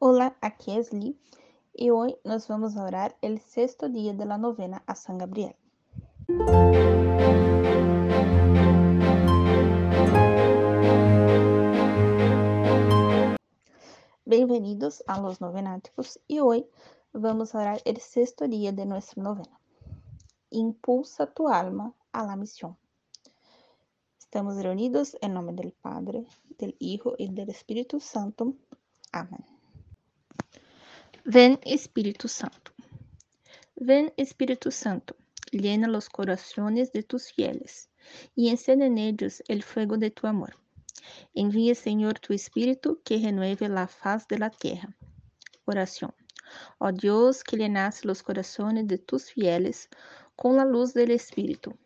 Hola, aquí es Lee y hoy nos vamos orar el sexto día de la novena a San Gabriel. Bem-vindos a los novenáticos y hoy vamos orar el sexto día de nuestra novena. Impulsa tu alma a la misión. Estamos reunidos em nome do Padre, do Hijo e do Espírito Santo. Amém. Ven Espírito Santo. Ven Espírito Santo, llena los corazones de tus fieles y encende en ellos el fuego de tu amor. Envía, Señor, tu Espíritu que renueve la faz de la tierra. Oración. Oh Dios, que llenas los corazones de tus fieles con la luz del Espíritu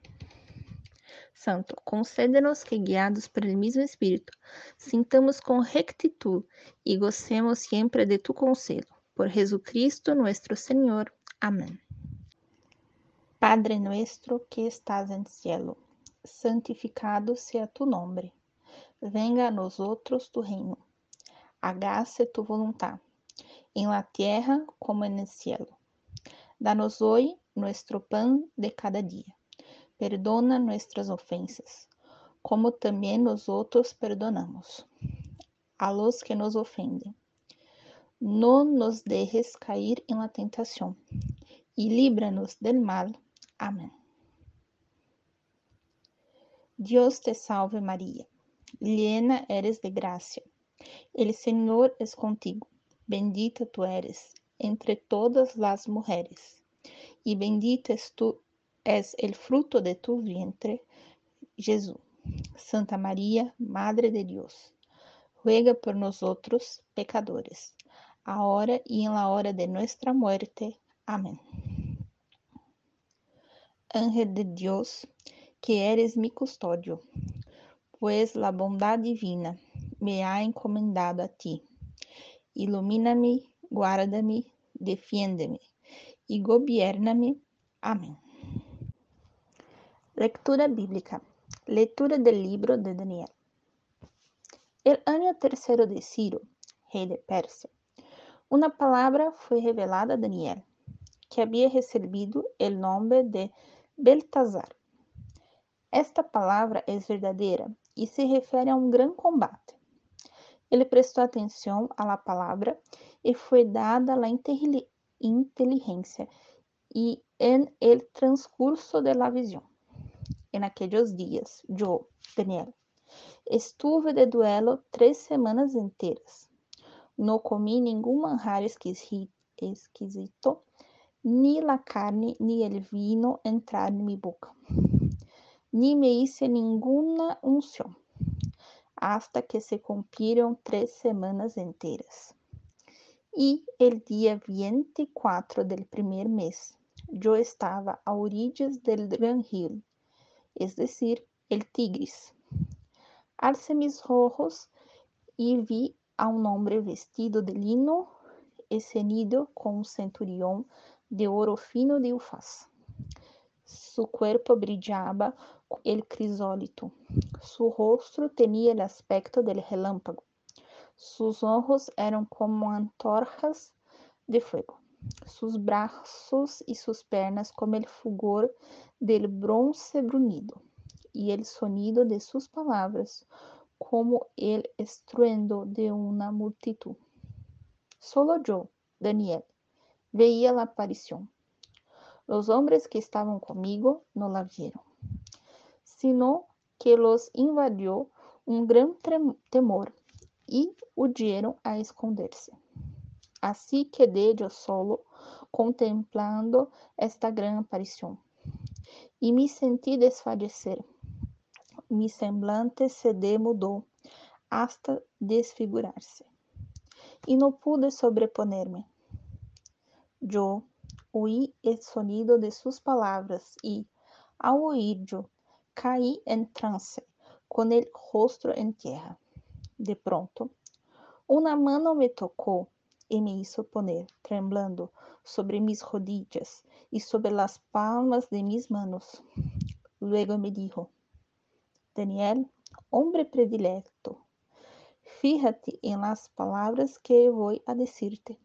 Santo, concédenos que, guiados pelo mesmo Espírito, sintamos com rectitud e gocemos sempre de tu conselho. Por Jesucristo nuestro Senhor. Amém. Padre nuestro que estás en cielo, santificado sea tu nombre. Venga a nosotros tu reino. Hágase tu voluntad, en la tierra como en el cielo. Danos hoy nuestro pan de cada día Perdona nuestras ofensas, como também nós outros perdonamos a los que nos ofendem. No nos dejes cair en la tentación y líbranos del mal. Amén. Dios te salve María, llena eres de gracia. El Señor es contigo. Bendita tú eres entre todas las mujeres, y bendita es tu és el fruto de tu vientre, Jesús. Santa María, Madre de Dios, ruega por nosotros pecadores, ahora y en la hora de nuestra muerte. Amén. Ángel de Dios, que eres mi custodio, pues la bondad divina me ha encomendado a ti. Ilumina-me, guarda-me, defiende-me e gobierne-me. Amém. Lectura bíblica. Leitura do livro de Daniel. El ano terceiro de Ciro, rei de Pérsia, uma palavra foi revelada a Daniel, que havia recebido o nome de Beltazar. Esta palavra é verdadeira e se refere a um grande combate. Ele prestou atenção à palavra e foi dada a inteligência e em el transcurso de la visão en aquellos días, yo, Daniel, estuve de duelo tres semanas enteras. No comí ningún manjar exquisito, ni la carne ni el vino entrar en mi boca, ni me hice ninguna unción, hasta que se cumplieron tres semanas enteras. Y el día 24 del primer mes, yo estaba a orillas del gran río es decir, el Tigris. Alcé mis ojos y vi a un hombre vestido de lino y ceñido con un centurión de oro fino de Ufaz. Su cuerpo brillaba el crisólito, su rostro tenía el aspecto del relámpago, sus ojos eran como antorjas de fuego, sus brazos y sus pernas como el fulgor del bronce brunido, y el sonido de sus palabras como el estruendo de una multitud. Solo yo, Daniel, veía la aparición. Los hombres que estaban conmigo no la vieron, sino que los invadió un gran temor y huyeron a esconderse. Así quedé yo solo contemplando esta gran aparición e me senti desfallecer. Mi semblante se demudou hasta desfigurar-se, e não pude sobreponer-me. Eu oí el sonido de suas palavras e, ao oír-yo, caí en trance, com el rostro en tierra. De pronto, uma mano me tocou e me hizo poner, tremblando, sobre mis rodillas y sobre las palmas de mis manos. Luego me dijo, Daniel, hombre predilecto, Fíjate en las palabras que voy a decirte,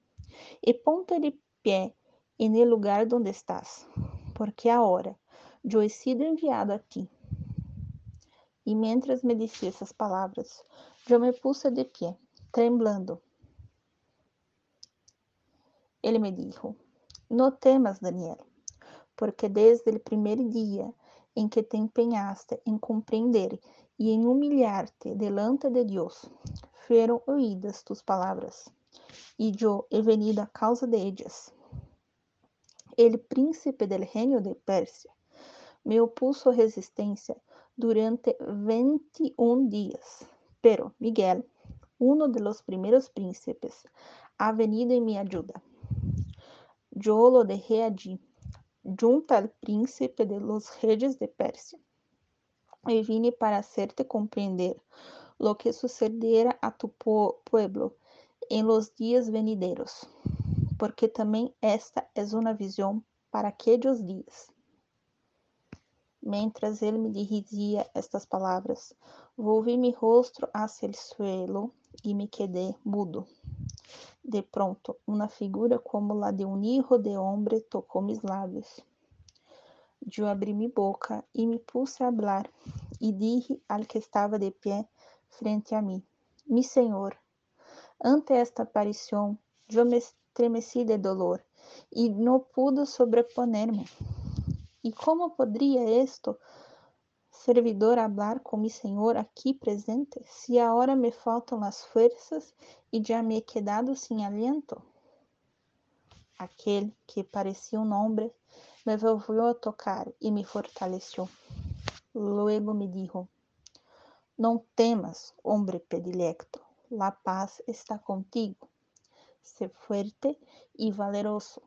y ponte de pie en el lugar donde estás, porque ahora yo he sido enviado a ti. E mientras me dizia essas palavras, eu me puse de pé, tremblando. Ele me dijo: No temas, Daniel, porque desde o primeiro dia em que te empenhaste em compreender e em humilhar-te delante de Deus, foram oídas tus palavras, e eu he venido a causa de ellas. El príncipe del reino de Pérsia me opuso resistência durante 21 días. Pero Miguel, uno de los príncipes, ha venido en mi ayuda. Yo lo dejé allí, junto al príncipe de los reyes de Persia, y vine para hacerte comprender lo que sucederá a tu pueblo en los días venideros, porque también esta es una visión para aquellos días. Mientras ele me dizia estas palavras, volvi mi rostro hacia el suelo e me quedé mudo. De pronto, uma figura como la de um hijo de hombre tocou mis lábios. Eu abri mi boca e me puse a hablar, e dije al que estava de pé frente a mim: Mi Senhor, ante esta aparição, eu me estremeci de dolor e não pude sobreponer-me. E como poderia esto servidor hablar com mi Senhor aqui presente, se agora me faltam as forças e já me he quedado sem aliento? Aquele que parecia um homem me volvió a tocar e me fortaleceu. Luego me dijo: Não temas, homem predilecto, la paz está contigo. Sé fuerte e valeroso.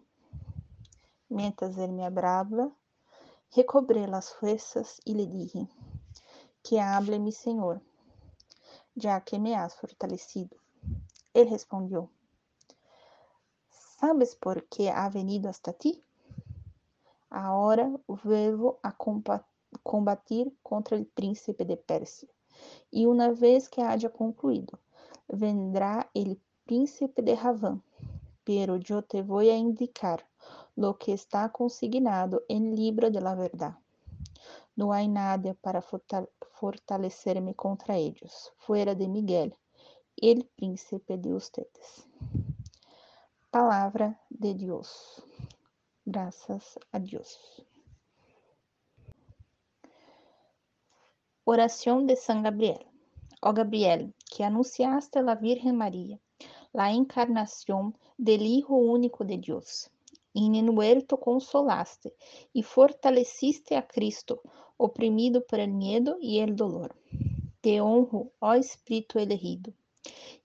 Mientras ele me hablaba, recobrei las fuerzas e lhe dije, que hable mi Senhor, já que me has fortalecido. Ele respondeu, ¿sabes por que ha venido hasta ti? Ahora vuelvo a combatir contra el príncipe de Persia, e uma vez que haya concluído, vendrá el príncipe de Ravã, pero yo te voy a indicar lo que está consignado en libro de la verdad. No hay nada para fortalecerme contra ellos, fuera de Miguel, el príncipe de ustedes. Palavra de Deus. Graças a Deus. Oração de San Gabriel. Ó Gabriel, que anunciaste a la Virgen María la encarnación del Hijo único de Dios huerto consolaste y fortaleciste a Cristo, oprimido por el miedo y el dolor. Te honro, oh Espíritu elegido,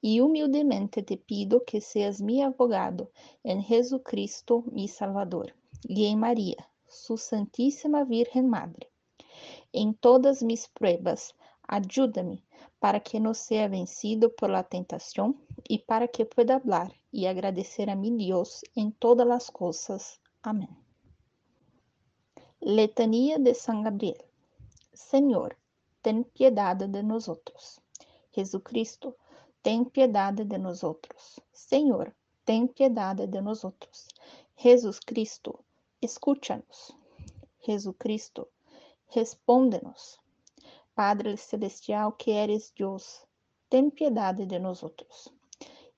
y humildemente te pido que seas mi abogado en Jesucristo, mi Salvador, y en María, su Santísima Virgen Madre. En todas mis pruebas, ayúdame para que no sea vencido por la tentación y para que pueda hablar y agradecer a mi Dios en todas las cosas. Amén. Letanía de San Gabriel. Señor, ten piedad de nosotros. Jesucristo, ten piedad de nosotros. Señor, ten piedad de nosotros. Jesucristo, escúchanos. Jesucristo, respóndenos. Padre celestial que eres Deus, ten piedade de nosotros.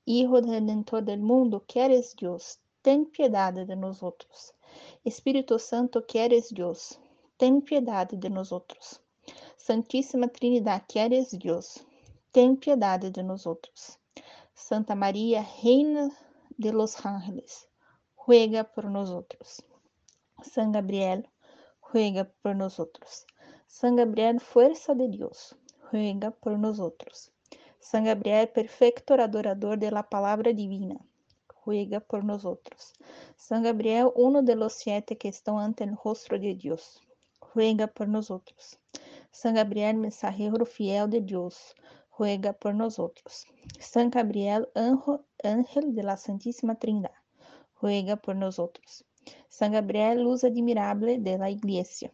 Hijo Redentor del mundo, que eres Deus, ten piedade de nosotros. Espírito Santo, que eres Deus, ten piedade de nosotros. Santíssima Trinidade, que eres Deus, ten piedade de nosotros. Santa Maria, Reina de los Ángeles, ruega por nosotros. San Gabriel, ruega por nosotros. San Gabriel, fuerza de Dios, ruega por nosotros. San Gabriel, perfecto adorador de la palabra divina, ruega por nosotros. San Gabriel, uno de los siete que están ante el rostro de Dios, ruega por nosotros. San Gabriel, mensajero fiel de Dios, ruega por nosotros. San Gabriel, ángel de la Santísima Trinidad, ruega por nosotros. San Gabriel, luz admirable de la Iglesia,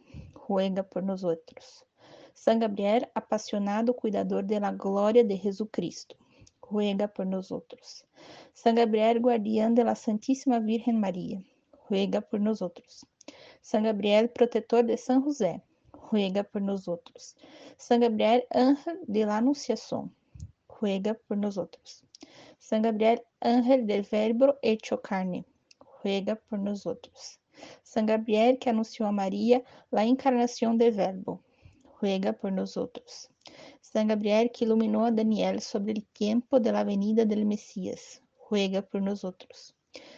ruega por nosotros. San Gabriel, apasionado cuidador de la gloria de Jesucristo, ruega por nosotros. San Gabriel, guardián de la Santísima Virgen María, ruega por nosotros. San Gabriel, protector de San José, ruega por nosotros. San Gabriel, ángel de la Anunciación, ruega por nosotros. San Gabriel, ángel del Verbo hecho carne, ruega por nosotros. San Gabriel, que anunció a María la encarnación del Verbo, ruega por nosotros. San Gabriel, que iluminó a Daniel sobre el tiempo de la venida del Mesías, ruega por nosotros.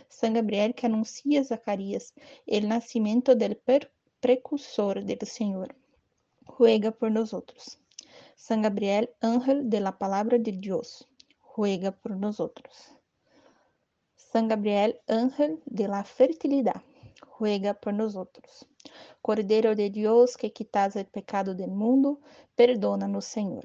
San Gabriel, que anuncia a Zacarías el nacimiento del precursor del Señor, ruega por nosotros. San Gabriel, ángel de la palabra de Dios, ruega por nosotros. San Gabriel, ángel de la fertilidad, ruega por nosotros. Cordeiro de Deus, que quitas o pecado do mundo, perdona-nos, Senhor.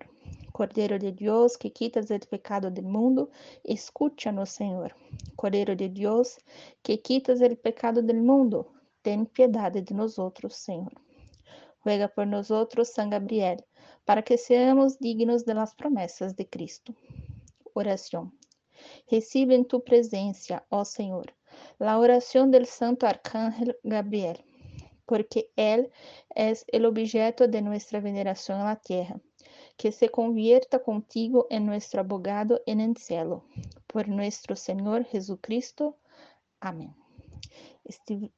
Cordeiro de Deus, que quitas o pecado do mundo, escucha-nos, Senhor. Cordeiro de Deus, que quitas o pecado do mundo, ten piedade de nós outros, Senhor. Ruega por nós outros, San Gabriel, para que seamos dignos de las promessas de Cristo. Oração. Recibe em tu presença, ó Senhor, la oração del Santo Arcángel Gabriel porque Él es el objeto de nuestra veneración en la tierra. Que se convierta contigo en nuestro abogado en el cielo. Por nuestro Señor Jesucristo. Amén.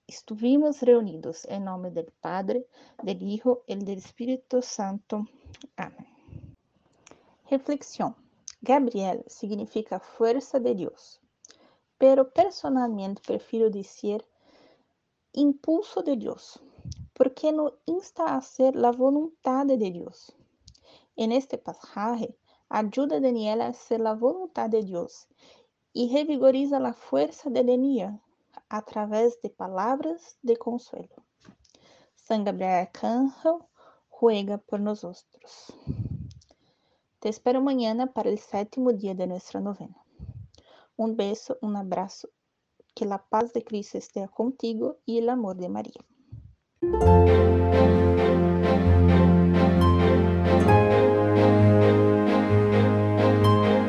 Estuvimos reunidos em nome do Padre, do Hijo e do Espírito Santo. Amém. Reflexão. Gabriel significa força de Deus, pero personalmente prefiro dizer impulso de Deus, porque nos insta a hacer la voluntad de Dios. En este pasaje, ayuda a Daniel a hacer la voluntad de Dios y revigoriza la fuerza de Daniel a través de palabras de consuelo. San Gabriel Arcángel juega por nosotros. Te espero mañana para el séptimo día de nuestra novena. Un beso, un abrazo Que a paz de Cristo esteja contigo e o amor de Maria. Thank you.